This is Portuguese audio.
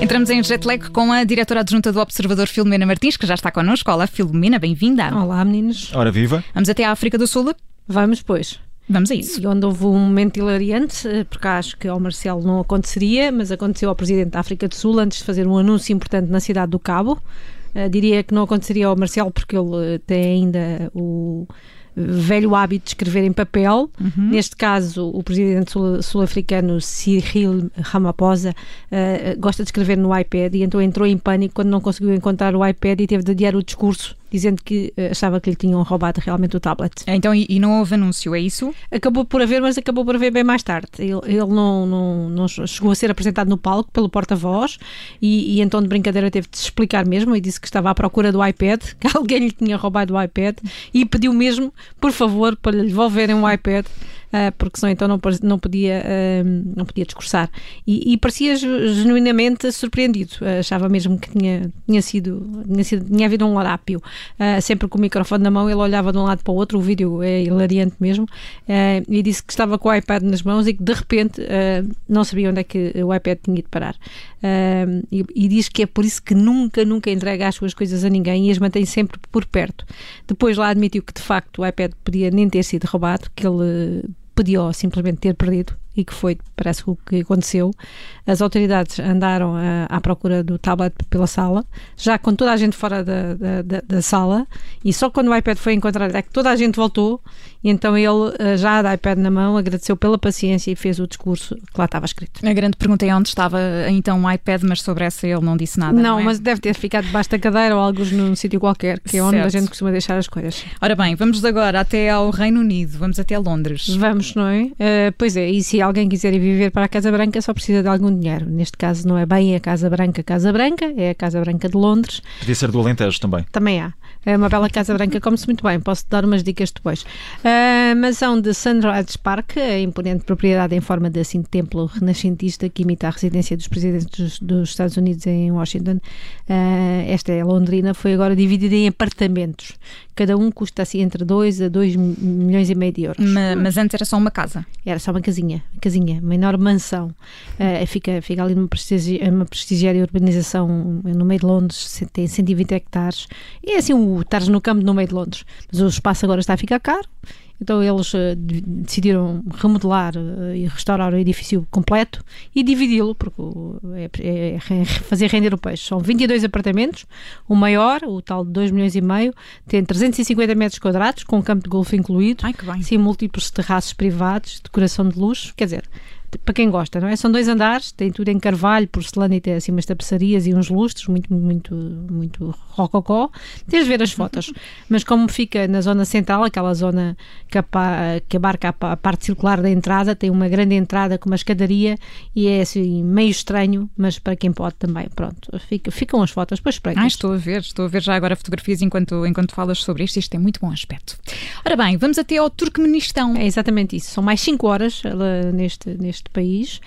Entramos em jet lag com a diretora adjunta do Observador Filomena Martins, que já está connosco. Olá, Filomena, bem-vinda. Olá, meninos. Ora viva. Vamos até à África do Sul? Vamos, pois. Vamos a isso. E onde houve um momento hilariante, eh, porque acho que ao Marcelo não aconteceria, mas aconteceu ao Presidente da África do Sul antes de fazer um anúncio importante na cidade do Cabo. Uh, diria que não aconteceria ao Marcelo porque ele uh, tem ainda o velho hábito de escrever em papel. Uhum. Neste caso, o presidente sul-africano Cyril Ramaphosa uh, gosta de escrever no iPad e então entrou em pânico quando não conseguiu encontrar o iPad e teve de adiar o discurso dizendo que uh, achava que lhe tinham roubado realmente o tablet. Então, e, e, não houve anúncio, é isso? Acabou por haver, mas acabou por haver bem mais tarde. Ele, ele não, não, não, chegou a ser apresentado no palco pelo porta-voz e, e, então de brincadeira teve de se explicar mesmo e disse que estava à procura do iPad, que alguém lhe tinha roubado o iPad e pediu mesmo, por favor, para lhe devolverem o iPad porque senão então não, não, podia, uh, não podia discursar. E, e parecia genuinamente surpreendido, uh, achava mesmo que tinha, tinha, sido, tinha, sido, tinha havido um larápio. sempre com o microfone na mão, ele olhava de um lado para o outro, o vídeo é hilariante mesmo, e disse que estava com o iPad nas mãos e que de repente não sabia onde é que o iPad tinha ido parar. E, e, diz que é por isso que nunca, nunca entrega as suas coisas a ninguém e as mantém sempre por perto. Depois lá admitiu que de facto o iPad podia nem ter sido roubado, que ele podia simplesmente ter perdido e que foi, parece o que aconteceu. As autoridades andaram a, à procura do tablet pela sala, já com toda a gente fora da, da, da, sala, e só quando o iPad foi encontrado é que toda a gente voltou, e então ele, eh, já de iPad na mão, agradeceu pela paciência e fez o discurso que lá estava escrito. A grande pergunta é onde estava então o iPad, mas sobre essa ele não disse nada. Não, não é? mas deve ter ficado debaixo da cadeira ou alguns num sítio qualquer, que é onde certo. a gente costuma deixar as coisas. Ora bem, vamos agora até ao Reino Unido, vamos até Londres. Vamos, não é? Uh, pois é, e se alguém quiser ir viver para a Casa Branca só precisa de algum dinheiro. Neste caso não é bem a Casa Branca, Casa Branca, é a Casa Branca de Londres. Podia ser do Alentejo também. Também há. É uma bela Casa Branca, come-se muito bem. Posso dar umas dicas depois. A mansão de Sunrise Park, a imponente propriedade em forma de assim, templo renascentista que imita a residência dos presidentes dos, dos Estados Unidos em Washington. Uh, esta é londrina, foi agora dividida em apartamentos. Cada um custa assim entre 2 a 2 milhões e meio de euros. Mas, mas, antes era só uma casa? Era só uma casinha, casinha, uma enorme mansão. Uh, fica, fica ali numa, prestigi uma prestigiária urbanização no meio de Londres, tem 120 hectares. E é assim estares no campo no meio de Londres. Mas o espaço agora está a ficar caro, então eles uh, decidiram remodelar uh, e restaurar o edifício completo e dividi-lo, porque é, é, é, fazer render o peixe. São 22 apartamentos, o maior, o tal de 2 milhões e meio, tem 350 metros quadrados, com campo de golfe incluído, Ai, sim, múltiplos terraços privados, decoração de luxo, quer dizer, para quem gosta, não é? São dois andares, tem tudo em carvalho, porcelana e tem assim umas tapeçarias e uns lustres, muito, muito, muito rococó. Tens de ver as fotos. Mas como fica na zona central, aquela zona que, que abarca a, parte circular da entrada, tem uma grande entrada com uma escadaria e é assim meio estranho, mas para quem pode também. Pronto, fica, ficam as fotos, depois espreitas. Ah, estou a ver, estou a ver já agora fotografias enquanto, enquanto falas sobre isto. Isto tem muito bom aspecto. Ora bem, vamos até ao Turcomenistão. É exatamente isso. São mais 5 horas neste, neste país.